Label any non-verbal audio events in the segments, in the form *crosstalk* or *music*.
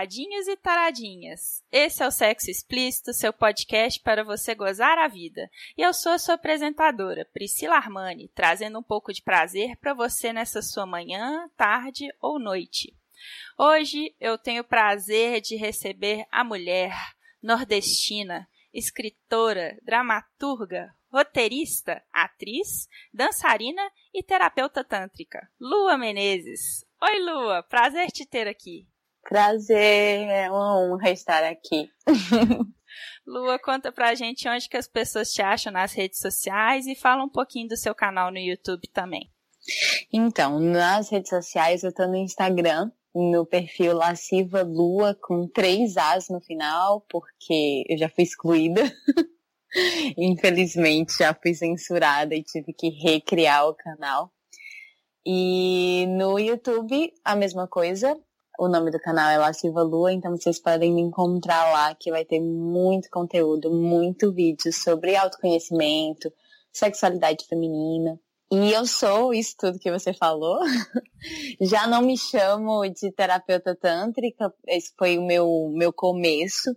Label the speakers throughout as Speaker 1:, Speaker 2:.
Speaker 1: Taradinhos e taradinhas! Esse é o Sexo Explícito, seu podcast para você gozar a vida. E eu sou a sua apresentadora, Priscila Armani, trazendo um pouco de prazer para você nessa sua manhã, tarde ou noite. Hoje eu tenho o prazer de receber a mulher nordestina, escritora, dramaturga, roteirista, atriz, dançarina e terapeuta tântrica, Lua Menezes. Oi, Lua, prazer te ter aqui.
Speaker 2: Prazer, é uma honra estar aqui. *laughs*
Speaker 1: Lua, conta pra gente onde que as pessoas te acham nas redes sociais e fala um pouquinho do seu canal no YouTube também.
Speaker 2: Então, nas redes sociais eu tô no Instagram, no perfil Lasciva Lua com três As no final, porque eu já fui excluída. *laughs* Infelizmente já fui censurada e tive que recriar o canal. E no YouTube, a mesma coisa. O nome do canal é Lasciva Lua, então vocês podem me encontrar lá, que vai ter muito conteúdo, muito vídeo sobre autoconhecimento, sexualidade feminina. E eu sou isso tudo que você falou. *laughs* Já não me chamo de terapeuta tântrica, esse foi o meu, meu começo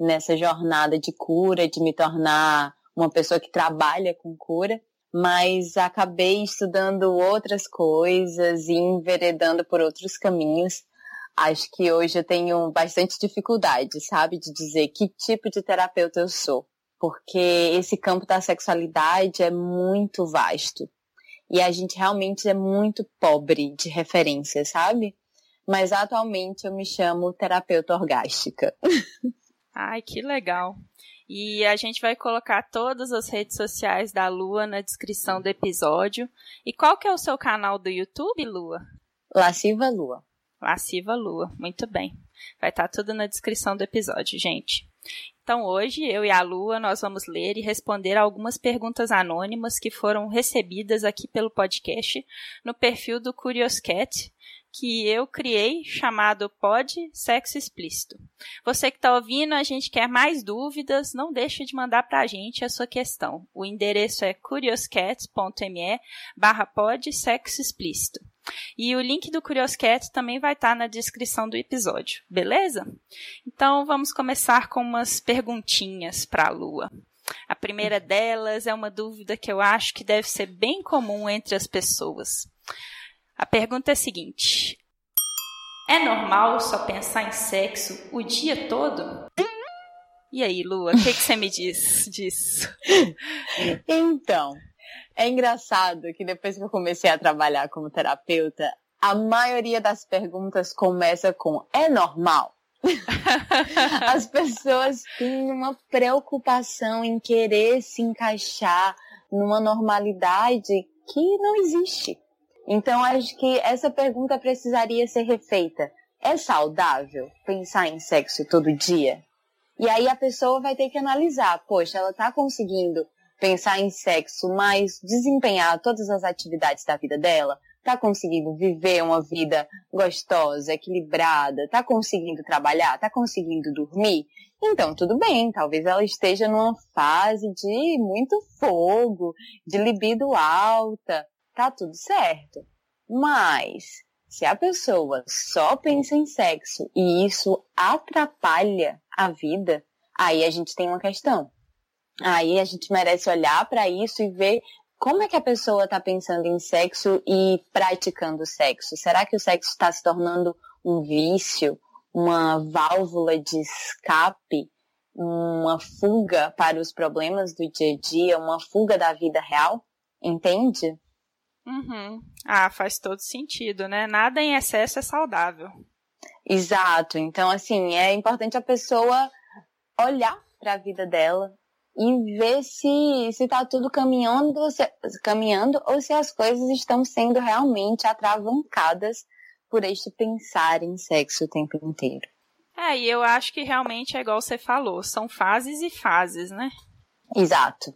Speaker 2: nessa jornada de cura, de me tornar uma pessoa que trabalha com cura, mas acabei estudando outras coisas e enveredando por outros caminhos. Acho que hoje eu tenho bastante dificuldade, sabe, de dizer que tipo de terapeuta eu sou, porque esse campo da sexualidade é muito vasto e a gente realmente é muito pobre de referência, sabe? Mas atualmente eu me chamo terapeuta orgástica.
Speaker 1: Ai, que legal. E a gente vai colocar todas as redes sociais da Lua na descrição do episódio. E qual que é o seu canal do YouTube, Lua?
Speaker 2: Lasciva Lua.
Speaker 1: Lasciva Lua, muito bem. Vai estar tudo na descrição do episódio, gente. Então hoje eu e a Lua nós vamos ler e responder algumas perguntas anônimas que foram recebidas aqui pelo podcast no perfil do Curious Cat que eu criei chamado Pod Sexo Explícito. Você que está ouvindo, a gente quer mais dúvidas, não deixe de mandar para a gente a sua questão. O endereço é curioscat.me barra pod sexo explícito. E o link do Curioscat também vai estar tá na descrição do episódio, beleza? Então vamos começar com umas perguntinhas para a Lua. A primeira delas é uma dúvida que eu acho que deve ser bem comum entre as pessoas. A pergunta é a seguinte: É normal só pensar em sexo o dia todo? E aí, Lua, o que, que você me diz disso? *laughs*
Speaker 2: Então, é engraçado que depois que eu comecei a trabalhar como terapeuta, a maioria das perguntas começa com é normal? *laughs* As pessoas têm uma preocupação em querer se encaixar numa normalidade que não existe. Então, acho que essa pergunta precisaria ser refeita. É saudável pensar em sexo todo dia? E aí a pessoa vai ter que analisar, poxa, ela está conseguindo pensar em sexo, mas desempenhar todas as atividades da vida dela, tá conseguindo viver uma vida gostosa, equilibrada, tá conseguindo trabalhar, tá conseguindo dormir, então tudo bem, talvez ela esteja numa fase de muito fogo, de libido alta, tá tudo certo. Mas se a pessoa só pensa em sexo e isso atrapalha a vida, aí a gente tem uma questão. Aí a gente merece olhar para isso e ver como é que a pessoa está pensando em sexo e praticando sexo. Será que o sexo está se tornando um vício, uma válvula de escape, uma fuga para os problemas do dia a dia, uma fuga da vida real? Entende?
Speaker 1: Uhum. Ah, faz todo sentido, né? Nada em excesso é saudável.
Speaker 2: Exato. Então, assim, é importante a pessoa olhar para a vida dela, e ver se se está tudo caminhando, se, caminhando ou se as coisas estão sendo realmente atravancadas por este pensar em sexo o tempo inteiro.
Speaker 1: É, e eu acho que realmente é igual você falou, são fases e fases, né?
Speaker 2: Exato.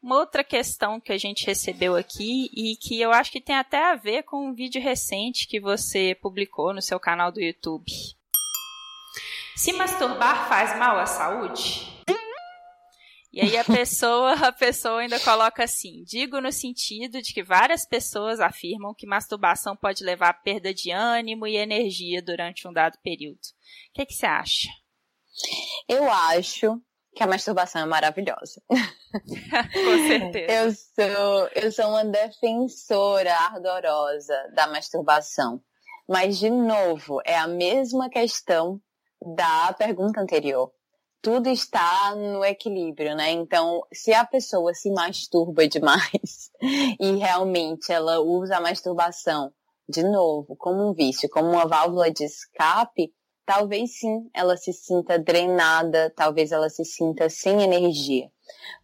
Speaker 1: Uma outra questão que a gente recebeu aqui e que eu acho que tem até a ver com um vídeo recente que você publicou no seu canal do YouTube. Se masturbar faz mal à saúde? E aí a pessoa, a pessoa ainda coloca assim: digo no sentido de que várias pessoas afirmam que masturbação pode levar a perda de ânimo e energia durante um dado período. O que, que você acha?
Speaker 2: Eu acho que a masturbação é maravilhosa. *laughs*
Speaker 1: Com certeza.
Speaker 2: Eu sou, eu sou uma defensora ardorosa da masturbação. Mas, de novo, é a mesma questão da pergunta anterior. Tudo está no equilíbrio, né? Então, se a pessoa se masturba demais *laughs* e realmente ela usa a masturbação, de novo, como um vício, como uma válvula de escape, talvez sim ela se sinta drenada, talvez ela se sinta sem energia.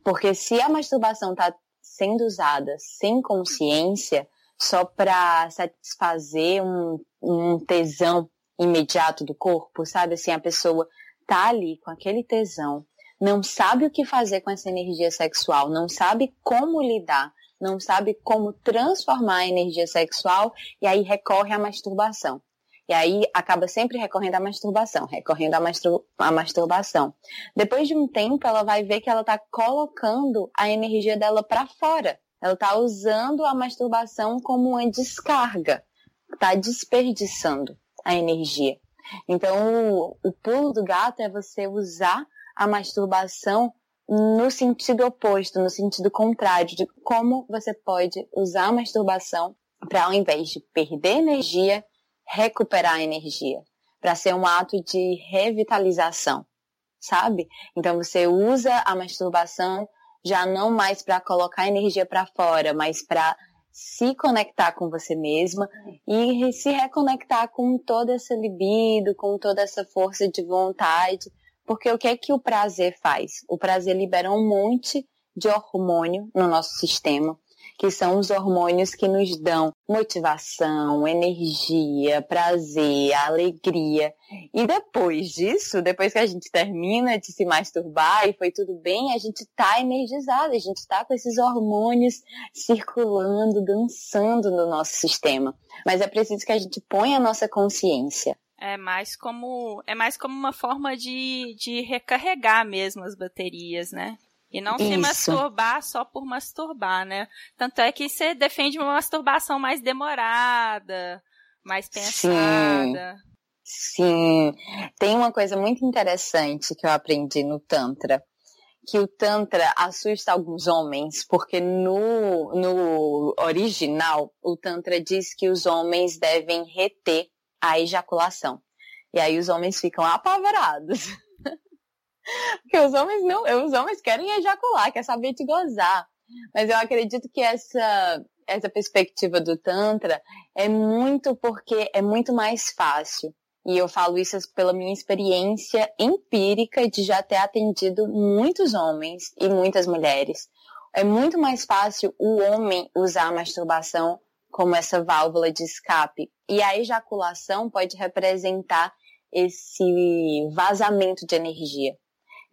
Speaker 2: Porque se a masturbação está sendo usada sem consciência, só para satisfazer um, um tesão imediato do corpo, sabe? Assim, a pessoa tá ali com aquele tesão, não sabe o que fazer com essa energia sexual, não sabe como lidar, não sabe como transformar a energia sexual e aí recorre à masturbação. E aí acaba sempre recorrendo à masturbação, recorrendo à, mastur à masturbação. Depois de um tempo, ela vai ver que ela está colocando a energia dela para fora. Ela está usando a masturbação como uma descarga, está desperdiçando a energia. Então, o, pulo do gato é você usar a masturbação no sentido oposto, no sentido contrário, de como você pode usar a masturbação para, ao invés de perder energia, recuperar energia, para ser um ato de revitalização, sabe? Então você usa a masturbação já não mais para colocar energia para fora, mas para se conectar com você mesma e se reconectar com toda essa libido, com toda essa força de vontade, porque o que é que o prazer faz? O prazer libera um monte de hormônio no nosso sistema que são os hormônios que nos dão motivação, energia, prazer, alegria. E depois disso, depois que a gente termina de se masturbar e foi tudo bem, a gente tá energizado, a gente tá com esses hormônios circulando, dançando no nosso sistema. Mas é preciso que a gente ponha a nossa consciência.
Speaker 1: É mais como é mais como uma forma de, de recarregar mesmo as baterias, né? E não Isso. se masturbar só por masturbar, né? Tanto é que você defende uma masturbação mais demorada, mais pensada.
Speaker 2: Sim. Sim. Tem uma coisa muito interessante que eu aprendi no Tantra. Que o Tantra assusta alguns homens, porque no, no original, o Tantra diz que os homens devem reter a ejaculação. E aí os homens ficam apavorados. *laughs* Porque os homens não, os homens querem ejacular, quer saber de gozar. Mas eu acredito que essa essa perspectiva do tantra é muito porque é muito mais fácil. E eu falo isso pela minha experiência empírica de já ter atendido muitos homens e muitas mulheres. É muito mais fácil o homem usar a masturbação como essa válvula de escape. E a ejaculação pode representar esse vazamento de energia.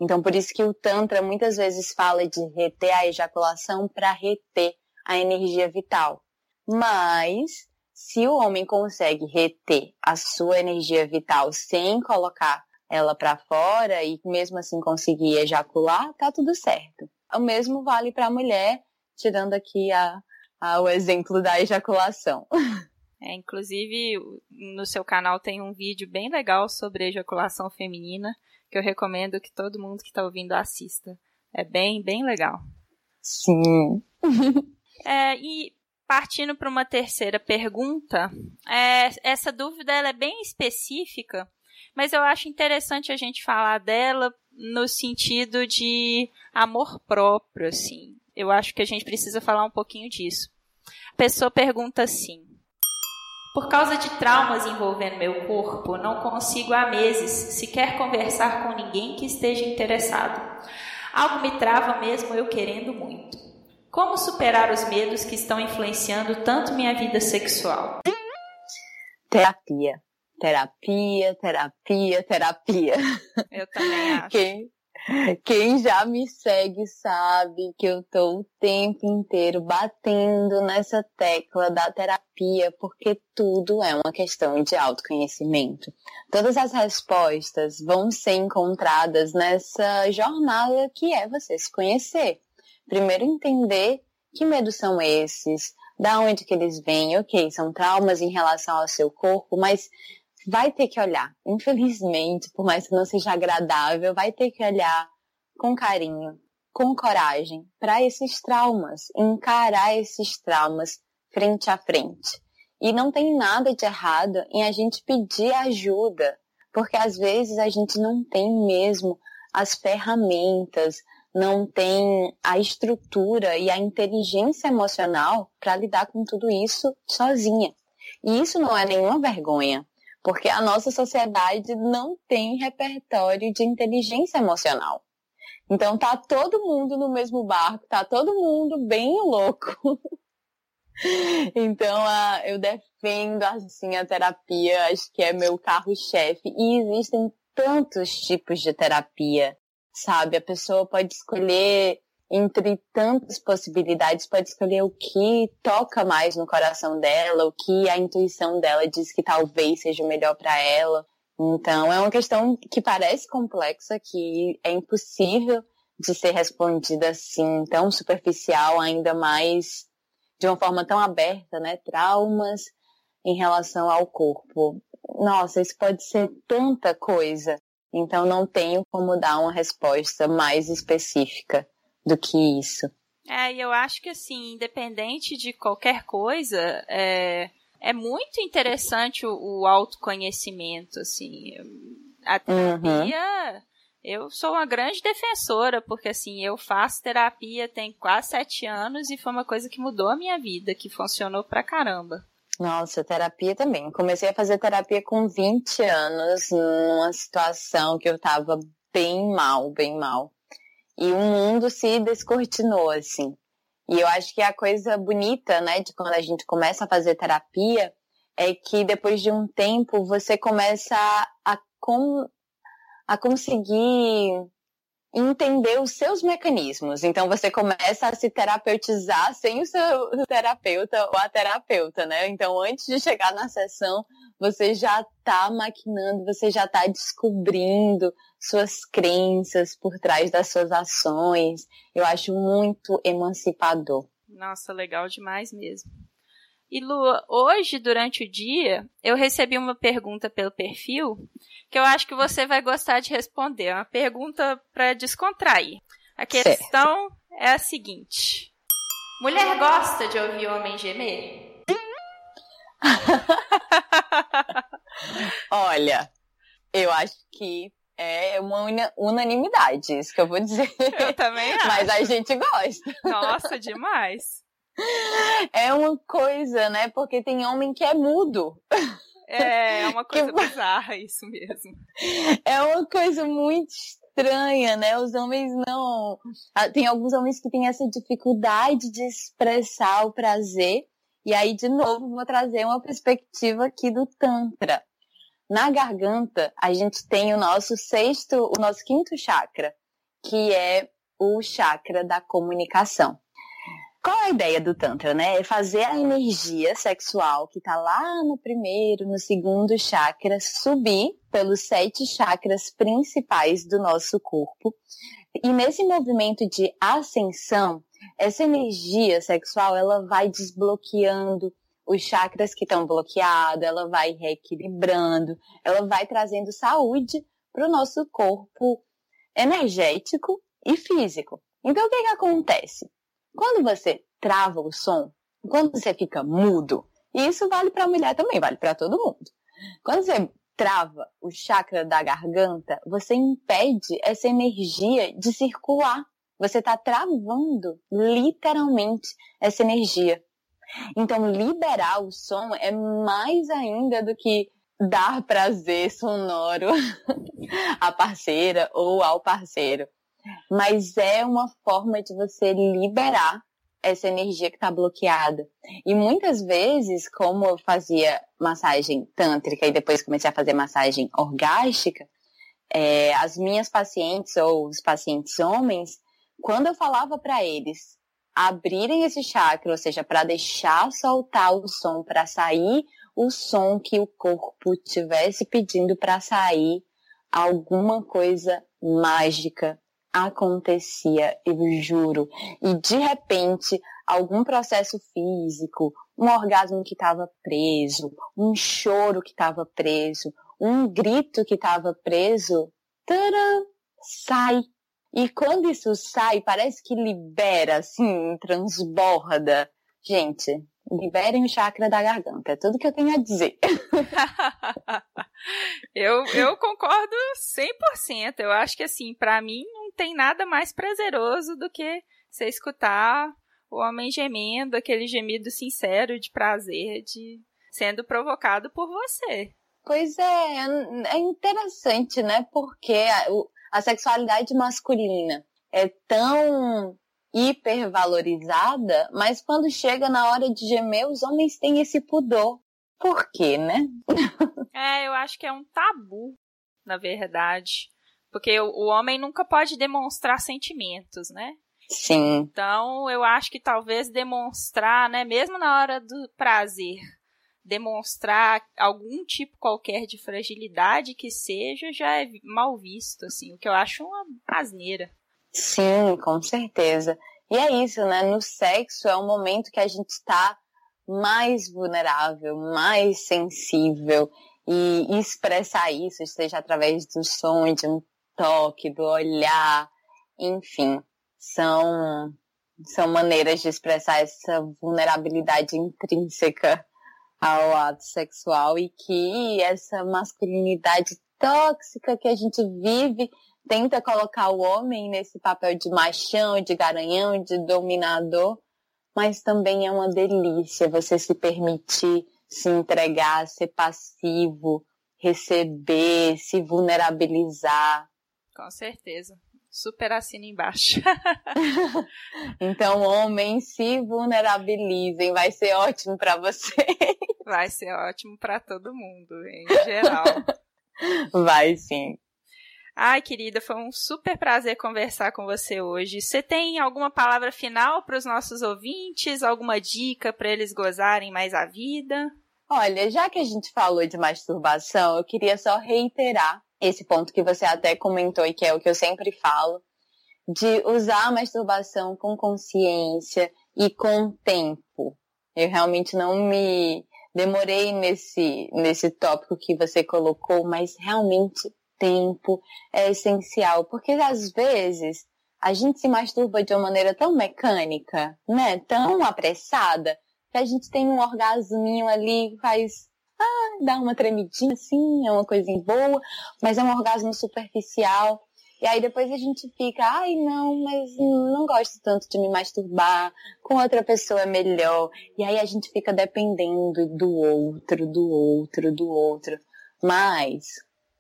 Speaker 2: Então, por isso que o Tantra muitas vezes fala de reter a ejaculação para reter a energia vital. Mas, se o homem consegue reter a sua energia vital sem colocar ela para fora e mesmo assim conseguir ejacular, tá tudo certo. O mesmo vale para a mulher, tirando aqui a, a, o exemplo da ejaculação. *laughs*
Speaker 1: É, inclusive, no seu canal tem um vídeo bem legal sobre ejaculação feminina que eu recomendo que todo mundo que está ouvindo assista. É bem, bem legal.
Speaker 2: Sim. *laughs*
Speaker 1: é, e partindo para uma terceira pergunta, é, essa dúvida ela é bem específica, mas eu acho interessante a gente falar dela no sentido de amor próprio, assim. Eu acho que a gente precisa falar um pouquinho disso. A pessoa pergunta assim: por causa de traumas envolvendo meu corpo, não consigo há meses sequer conversar com ninguém que esteja interessado. Algo me trava mesmo eu querendo muito. Como superar os medos que estão influenciando tanto minha vida sexual?
Speaker 2: Terapia. terapia, terapia, terapia.
Speaker 1: Eu também acho.
Speaker 2: Quem, quem já me segue sabe que eu tô o tempo inteiro batendo nessa tecla da terapia, porque tudo é uma questão de autoconhecimento. Todas as respostas vão ser encontradas nessa jornada que é você se conhecer. Primeiro entender que medos são esses, da onde que eles vêm, ok, são traumas em relação ao seu corpo, mas vai ter que olhar. Infelizmente, por mais que não seja agradável, vai ter que olhar com carinho, com coragem para esses traumas, encarar esses traumas frente a frente. E não tem nada de errado em a gente pedir ajuda, porque às vezes a gente não tem mesmo as ferramentas, não tem a estrutura e a inteligência emocional para lidar com tudo isso sozinha. E isso não é nenhuma vergonha porque a nossa sociedade não tem repertório de inteligência emocional. Então tá todo mundo no mesmo barco, tá todo mundo bem louco. *laughs* então eu defendo assim a terapia, acho que é meu carro-chefe e existem tantos tipos de terapia, sabe? A pessoa pode escolher entre tantas possibilidades, pode escolher o que toca mais no coração dela, o que a intuição dela diz que talvez seja o melhor para ela. Então, é uma questão que parece complexa, que é impossível de ser respondida assim, tão superficial, ainda mais de uma forma tão aberta, né? Traumas em relação ao corpo. Nossa, isso pode ser tanta coisa. Então, não tenho como dar uma resposta mais específica do que isso.
Speaker 1: É, e eu acho que assim, independente de qualquer coisa, é, é muito interessante o, o autoconhecimento, assim. A terapia, uhum. eu sou uma grande defensora, porque assim, eu faço terapia tem quase sete anos e foi uma coisa que mudou a minha vida, que funcionou pra caramba.
Speaker 2: Nossa, terapia também. Comecei a fazer terapia com 20 anos, numa situação que eu tava bem mal, bem mal e o mundo se descortinou, assim. E eu acho que a coisa bonita, né, de quando a gente começa a fazer terapia é que depois de um tempo você começa a, com, a conseguir entender os seus mecanismos. Então você começa a se terapeutizar sem o seu terapeuta ou a terapeuta, né? Então antes de chegar na sessão, você já está maquinando, você já está descobrindo suas crenças por trás das suas ações. Eu acho muito emancipador.
Speaker 1: Nossa, legal demais mesmo. E Lua, hoje durante o dia eu recebi uma pergunta pelo perfil que eu acho que você vai gostar de responder. É uma pergunta para descontrair. A questão certo. é a seguinte: Mulher gosta de ouvir homem gemer? *laughs*
Speaker 2: Olha, eu acho que é uma unanimidade, isso que eu vou dizer.
Speaker 1: Eu também acho. *laughs*
Speaker 2: Mas a gente gosta.
Speaker 1: Nossa, demais. *laughs*
Speaker 2: É uma coisa, né? Porque tem homem que é mudo.
Speaker 1: É, é uma *laughs* coisa *laughs* que... bizarra isso mesmo.
Speaker 2: É uma coisa muito estranha, né? Os homens não. Ah, tem alguns homens que têm essa dificuldade de expressar o prazer e aí, de novo, vou trazer uma perspectiva aqui do Tantra. Na garganta, a gente tem o nosso sexto, o nosso quinto chakra, que é o chakra da comunicação. Qual é a ideia do Tantra, né? É fazer a energia sexual que está lá no primeiro, no segundo chakra, subir pelos sete chakras principais do nosso corpo. E nesse movimento de ascensão, essa energia sexual ela vai desbloqueando os chakras que estão bloqueados, ela vai reequilibrando, ela vai trazendo saúde para o nosso corpo energético e físico. Então, o que, que acontece? Quando você trava o som, quando você fica mudo, e isso vale para a mulher também, vale para todo mundo. Quando você trava o chakra da garganta, você impede essa energia de circular você está travando literalmente essa energia. Então, liberar o som é mais ainda do que dar prazer sonoro *laughs* à parceira ou ao parceiro. Mas é uma forma de você liberar essa energia que está bloqueada. E muitas vezes, como eu fazia massagem tântrica e depois comecei a fazer massagem orgástica, é, as minhas pacientes ou os pacientes homens, quando eu falava para eles abrirem esse chakra, ou seja, para deixar soltar o som, para sair o som que o corpo tivesse pedindo para sair, alguma coisa mágica acontecia, eu juro. E de repente, algum processo físico, um orgasmo que estava preso, um choro que estava preso, um grito que estava preso, taram, sai. E quando isso sai, parece que libera, assim, transborda. Gente, liberem o chakra da garganta. É tudo que eu tenho a dizer. *laughs*
Speaker 1: eu, eu concordo 100%. Eu acho que, assim, para mim não tem nada mais prazeroso do que você escutar o homem gemendo, aquele gemido sincero de prazer, de sendo provocado por você.
Speaker 2: Pois é, é interessante, né? Porque a, a sexualidade masculina é tão hipervalorizada, mas quando chega na hora de gemer, os homens têm esse pudor. Por quê, né?
Speaker 1: é, eu acho que é um tabu, na verdade. Porque o, o homem nunca pode demonstrar sentimentos, né?
Speaker 2: Sim.
Speaker 1: Então, eu acho que talvez demonstrar, né, mesmo na hora do prazer, demonstrar algum tipo qualquer de fragilidade que seja, já é mal visto, assim, o que eu acho uma asneira.
Speaker 2: Sim, com certeza. E é isso, né? No sexo é um momento que a gente está mais vulnerável, mais sensível e expressar isso, seja através do som, de um toque, do olhar, enfim, são são maneiras de expressar essa vulnerabilidade intrínseca ao ato sexual e que essa masculinidade tóxica que a gente vive tenta colocar o homem nesse papel de machão, de garanhão, de dominador, mas também é uma delícia você se permitir se entregar, ser passivo, receber, se vulnerabilizar.
Speaker 1: Com certeza. Super assina embaixo. *laughs* *laughs*
Speaker 2: então, homens, se vulnerabilizem, vai ser ótimo para você.
Speaker 1: Vai ser ótimo para todo mundo, em geral. *laughs*
Speaker 2: Vai sim.
Speaker 1: Ai, querida, foi um super prazer conversar com você hoje. Você tem alguma palavra final para os nossos ouvintes? Alguma dica para eles gozarem mais a vida?
Speaker 2: Olha, já que a gente falou de masturbação, eu queria só reiterar esse ponto que você até comentou e que é o que eu sempre falo, de usar a masturbação com consciência e com tempo. Eu realmente não me demorei nesse, nesse tópico que você colocou, mas realmente tempo é essencial, porque às vezes a gente se masturba de uma maneira tão mecânica, né? Tão apressada, que a gente tem um orgasminho ali, faz ah, dá uma tremidinha assim, é uma coisinha boa, mas é um orgasmo superficial. E aí depois a gente fica, ai não, mas não gosto tanto de me masturbar, com outra pessoa é melhor. E aí a gente fica dependendo do outro, do outro, do outro. Mas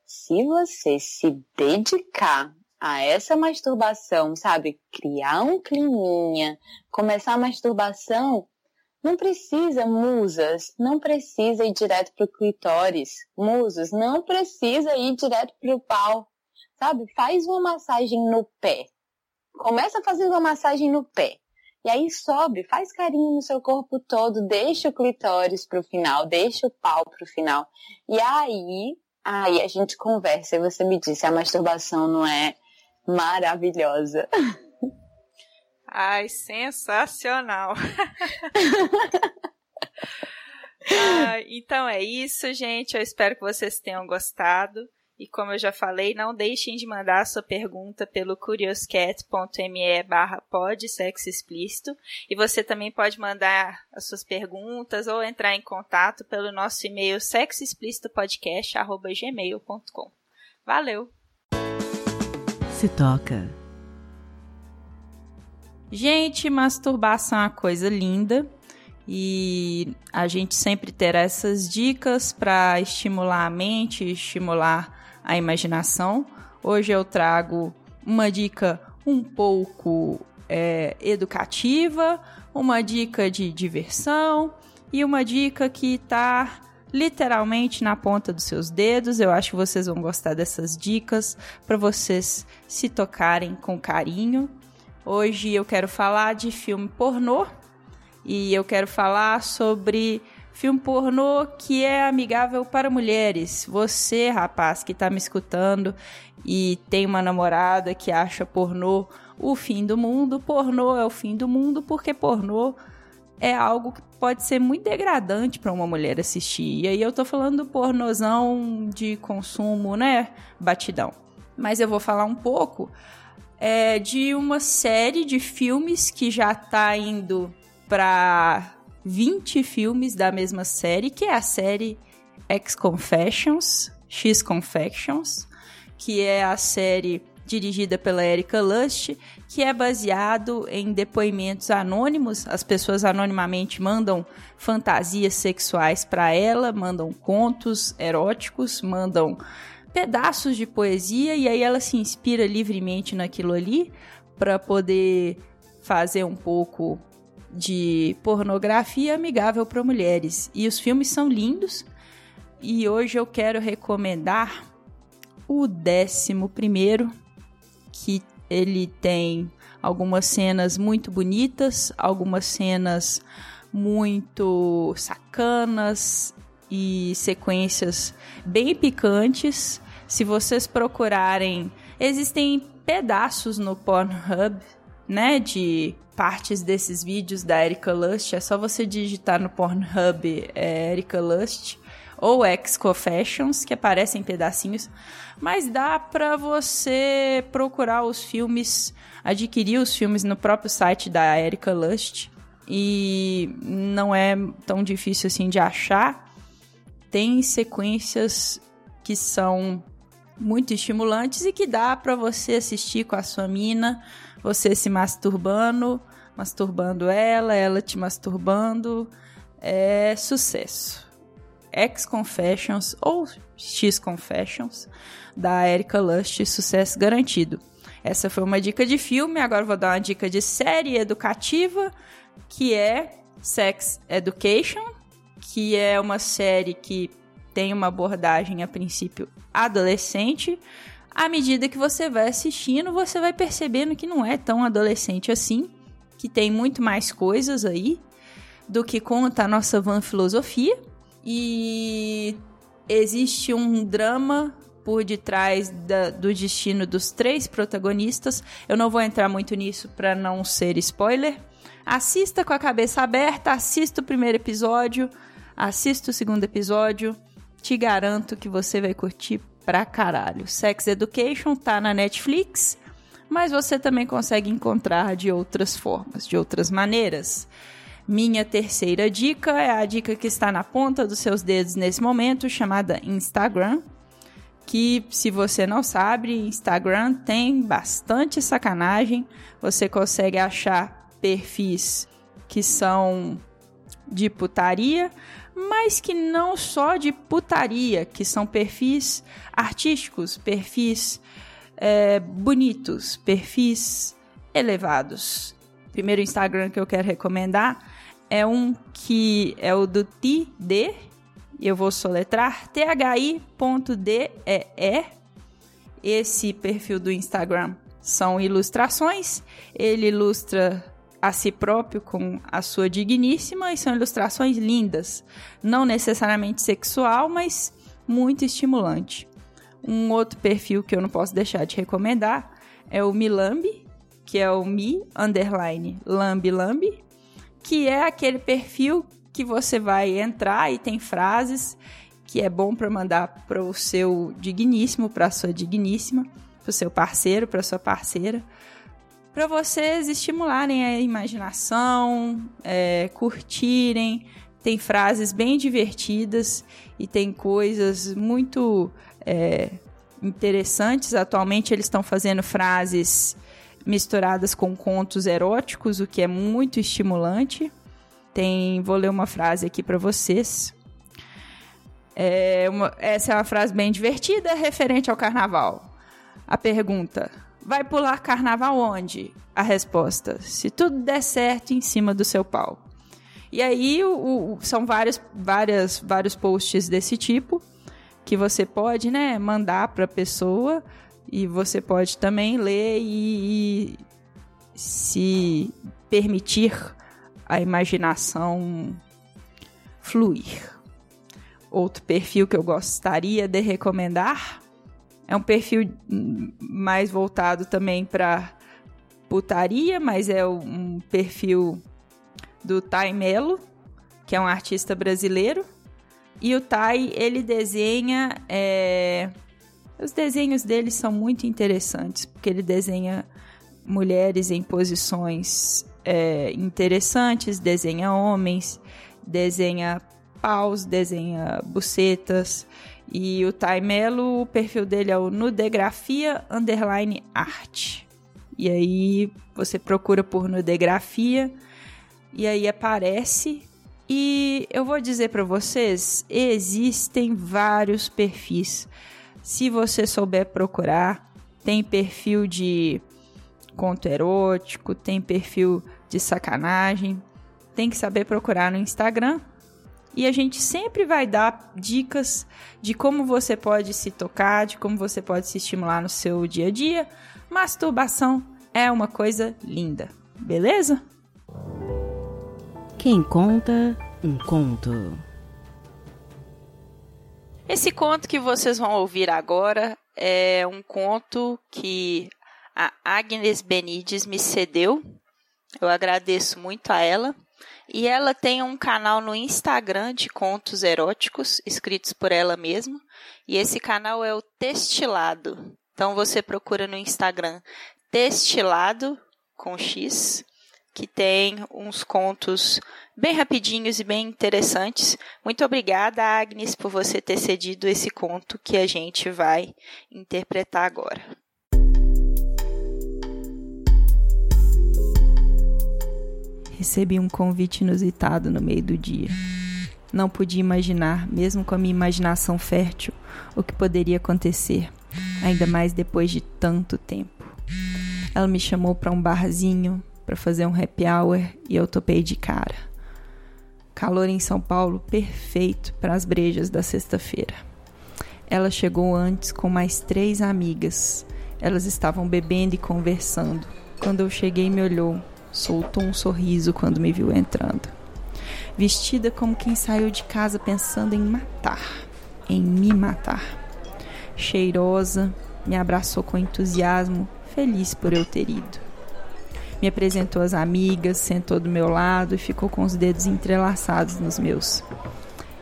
Speaker 2: se você se dedicar a essa masturbação, sabe? Criar um climinha, começar a masturbação, não precisa musas, não precisa ir direto pro clitóris. Musas, não precisa ir direto pro pau. Sabe? Faz uma massagem no pé. Começa fazendo uma massagem no pé. E aí sobe, faz carinho no seu corpo todo, deixa o clitóris pro final, deixa o pau pro final. E aí Aí a gente conversa e você me disse, a masturbação não é maravilhosa. *laughs*
Speaker 1: Ai, sensacional. *laughs* ah, então é isso, gente. Eu espero que vocês tenham gostado. E como eu já falei, não deixem de mandar sua pergunta pelo curioscat.me barra sexo explícito. E você também pode mandar as suas perguntas ou entrar em contato pelo nosso e-mail sexoexplicitopodcast.gmail.com. Valeu!
Speaker 3: Se toca.
Speaker 1: Gente, masturbação é uma coisa linda e a gente sempre terá essas dicas para estimular a mente, estimular a imaginação. Hoje eu trago uma dica um pouco é, educativa, uma dica de diversão e uma dica que está literalmente na ponta dos seus dedos. Eu acho que vocês vão gostar dessas dicas para vocês se tocarem com carinho. Hoje eu quero falar de filme pornô e eu quero falar sobre filme pornô que é amigável para mulheres. Você, rapaz, que está me escutando e tem uma namorada que acha pornô o fim do mundo, pornô é o fim do mundo porque pornô é algo que pode ser muito degradante para uma mulher assistir. E aí eu tô falando do pornozão de consumo, né, batidão. Mas eu vou falar um pouco é, de uma série de filmes que já tá indo para 20 filmes da mesma série, que é a série X Confessions, X Confections, que é a série dirigida pela Erika Lust, que é baseado em depoimentos anônimos. As pessoas anonimamente mandam fantasias sexuais para ela, mandam contos eróticos, mandam pedaços de poesia e aí ela se inspira livremente naquilo ali para poder fazer um pouco de pornografia amigável para mulheres. E os filmes são lindos. E hoje eu quero recomendar o décimo primeiro, que ele tem algumas cenas muito bonitas, algumas cenas muito sacanas e sequências bem picantes. Se vocês procurarem, existem pedaços no Pornhub, né, de partes desses vídeos da Erika Lust. É só você digitar no Pornhub é, Erika Lust ou X Confessions, que aparecem pedacinhos, mas dá para você procurar os filmes, adquirir os filmes no próprio site da Erika Lust e não é tão difícil assim de achar. Tem sequências que são muito estimulantes e que dá para você assistir com a sua mina, você se masturbando, masturbando ela, ela te masturbando. É sucesso. X Confessions ou X Confessions da Erika Lust, sucesso garantido. Essa foi uma dica de filme, agora vou dar uma dica de série educativa, que é Sex Education, que é uma série que tem uma abordagem a princípio adolescente. À medida que você vai assistindo, você vai percebendo que não é tão adolescente assim, que tem muito mais coisas aí do que conta a nossa van filosofia. E existe um drama por detrás da, do destino dos três protagonistas. Eu não vou entrar muito nisso para não ser spoiler. Assista com a cabeça aberta, assista o primeiro episódio, assista o segundo episódio. Te garanto que você vai curtir pra caralho. Sex Education tá na Netflix, mas você também consegue encontrar de outras formas, de outras maneiras. Minha terceira dica é a dica que está na ponta dos seus dedos nesse momento, chamada Instagram. Que, se você não sabe, Instagram tem bastante sacanagem. Você consegue achar perfis que são de putaria, mas que não só de putaria, que são perfis artísticos, perfis é, bonitos, perfis elevados. Primeiro Instagram que eu quero recomendar é um que é o do TD, eu vou soletrar, thi.dee. Esse perfil do Instagram são ilustrações, ele ilustra a si próprio com a sua digníssima e são ilustrações lindas, não necessariamente sexual, mas muito estimulante. Um outro perfil que eu não posso deixar de recomendar é o Milambi, que é o mi underline lambi lambi, que é aquele perfil que você vai entrar e tem frases que é bom para mandar para o seu digníssimo, para a sua digníssima, para o seu parceiro, para sua parceira, para vocês estimularem a imaginação, é, curtirem. Tem frases bem divertidas e tem coisas muito é, interessantes. Atualmente eles estão fazendo frases misturadas com contos eróticos, o que é muito estimulante. Tem, vou ler uma frase aqui para vocês. É uma, essa é uma frase bem divertida, referente ao carnaval. A pergunta: vai pular carnaval onde? A resposta: se tudo der certo em cima do seu pau. E aí o, o, são vários, várias, vários posts desse tipo que você pode, né, mandar para a pessoa e você pode também ler e, e se permitir a imaginação fluir. Outro perfil que eu gostaria de recomendar é um perfil mais voltado também para putaria, mas é um perfil do Tai Melo, que é um artista brasileiro. E o Tai, ele desenha. É... Os desenhos dele são muito interessantes, porque ele desenha mulheres em posições é, interessantes, desenha homens, desenha paus, desenha bucetas. E o Tai Melo, o perfil dele é o Nudegrafia Underline Art. E aí você procura por Nudegrafia e aí aparece. E eu vou dizer para vocês, existem vários perfis. Se você souber procurar, tem perfil de conto erótico, tem perfil de sacanagem. Tem que saber procurar no Instagram e a gente sempre vai dar dicas de como você pode se tocar, de como você pode se estimular no seu dia a dia. Masturbação é uma coisa linda, beleza?
Speaker 3: Quem conta um conto.
Speaker 1: Esse conto que vocês vão ouvir agora é um conto que a Agnes Benides me cedeu. Eu agradeço muito a ela. E ela tem um canal no Instagram de contos eróticos, escritos por ela mesma. E esse canal é o Testilado. Então você procura no Instagram Testilado com X, que tem uns contos bem rapidinhos e bem interessantes. Muito obrigada, Agnes, por você ter cedido esse conto que a gente vai interpretar agora. Recebi um convite inusitado no meio do dia. Não podia imaginar, mesmo com a minha imaginação fértil, o que poderia acontecer, ainda mais depois de tanto tempo. Ela me chamou para um barzinho para fazer um happy hour e eu topei de cara. Calor em São Paulo perfeito para as brejas da sexta-feira. Ela chegou antes com mais três amigas. Elas estavam bebendo e conversando. Quando eu cheguei, me olhou soltou um sorriso quando me viu entrando. Vestida como quem saiu de casa pensando em matar, em me matar. Cheirosa, me abraçou com entusiasmo, feliz por eu ter ido. Me apresentou às amigas, sentou do meu lado e ficou com os dedos entrelaçados nos meus.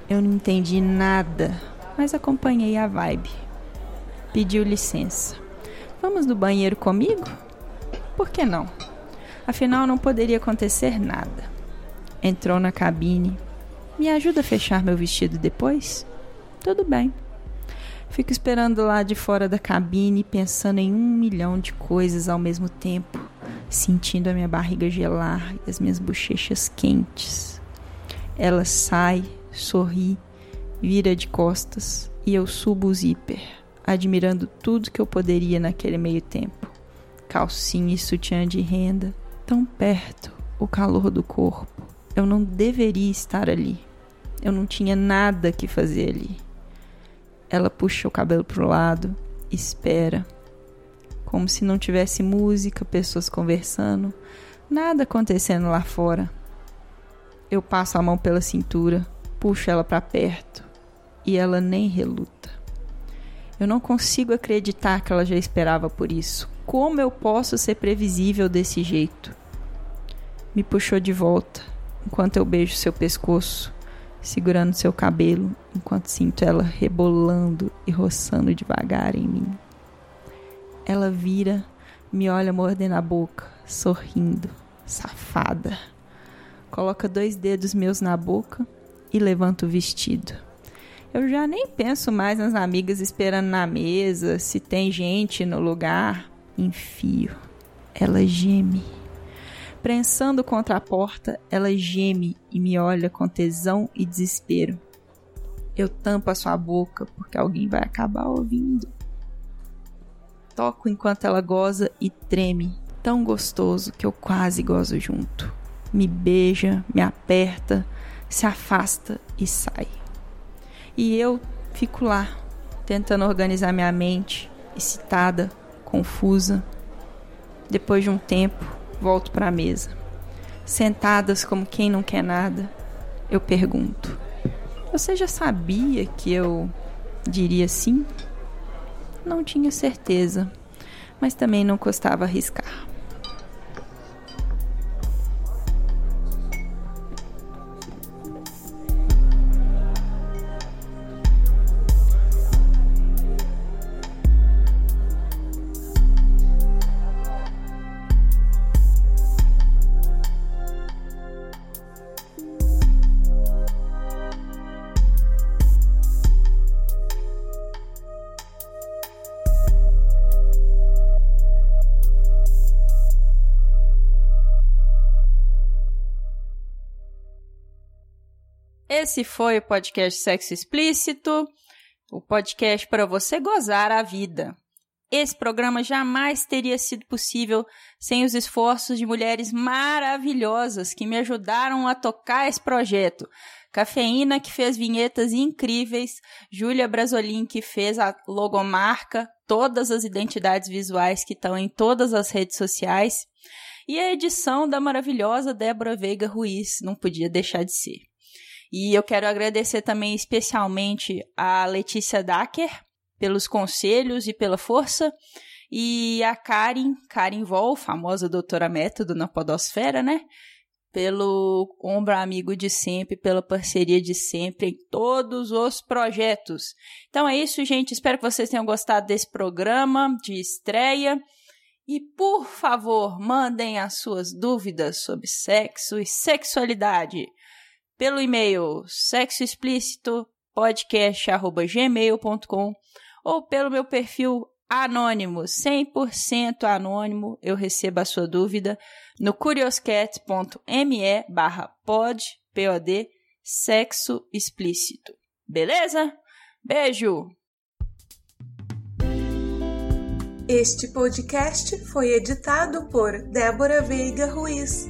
Speaker 1: Eu não entendi nada, mas acompanhei a vibe. Pediu licença. Vamos no banheiro comigo? Por que não? Afinal, não poderia acontecer nada. Entrou na cabine. Me ajuda a fechar meu vestido depois? Tudo bem. Fico esperando lá de fora da cabine, pensando em um milhão de coisas ao mesmo tempo, sentindo a minha barriga gelar e as minhas bochechas quentes. Ela sai, sorri, vira de costas e eu subo o zíper, admirando tudo que eu poderia naquele meio tempo. Calcinha e sutiã de renda, tão perto o calor do corpo. Eu não deveria estar ali. Eu não tinha nada que fazer ali. Ela puxa o cabelo para o lado, espera, como se não tivesse música, pessoas conversando, nada acontecendo lá fora. Eu passo a mão pela cintura, puxo ela para perto e ela nem reluta. Eu não consigo acreditar que ela já esperava por isso. Como eu posso ser previsível desse jeito? Me puxou de volta, enquanto eu beijo seu pescoço, segurando seu cabelo, enquanto sinto ela rebolando e roçando devagar em mim. Ela vira, me olha mordendo a boca, sorrindo, safada. Coloca dois dedos meus na boca e levanta o vestido. Eu já nem penso mais nas amigas esperando na mesa, se tem gente no lugar. Enfio. Ela geme Prensando contra a porta, ela geme e me olha com tesão e desespero. Eu tampo a sua boca porque alguém vai acabar ouvindo.
Speaker 4: toco enquanto ela goza e treme, tão gostoso que eu quase gozo junto. Me beija, me aperta, se afasta e sai. E eu fico lá, tentando organizar minha mente, excitada, confusa. Depois de um tempo, volto para a mesa. Sentadas como quem não quer nada, eu pergunto: Você já sabia que eu diria sim? Não tinha certeza, mas também não custava arriscar.
Speaker 1: Esse foi o podcast Sexo Explícito, o podcast para você gozar a vida. Esse programa jamais teria sido possível sem os esforços de mulheres maravilhosas que me ajudaram a tocar esse projeto. Cafeína, que fez vinhetas incríveis, Júlia Brasolin, que fez a logomarca, todas as identidades visuais que estão em todas as redes sociais, e a edição da maravilhosa Débora Veiga Ruiz, não podia deixar de ser. E eu quero agradecer também especialmente a Letícia Dacker pelos conselhos e pela força. E a Karen, Karen Vol, famosa doutora método na podosfera, né? Pelo ombro amigo de sempre, pela parceria de sempre em todos os projetos. Então é isso, gente. Espero que vocês tenham gostado desse programa de estreia. E, por favor, mandem as suas dúvidas sobre sexo e sexualidade pelo e-mail sexoexplicitopodcast.gmail.com ou pelo meu perfil anônimo, 100% anônimo, eu recebo a sua dúvida no curioscat.me barra pod, pod, sexo explícito. Beleza? Beijo!
Speaker 5: Este podcast foi editado por Débora Veiga Ruiz.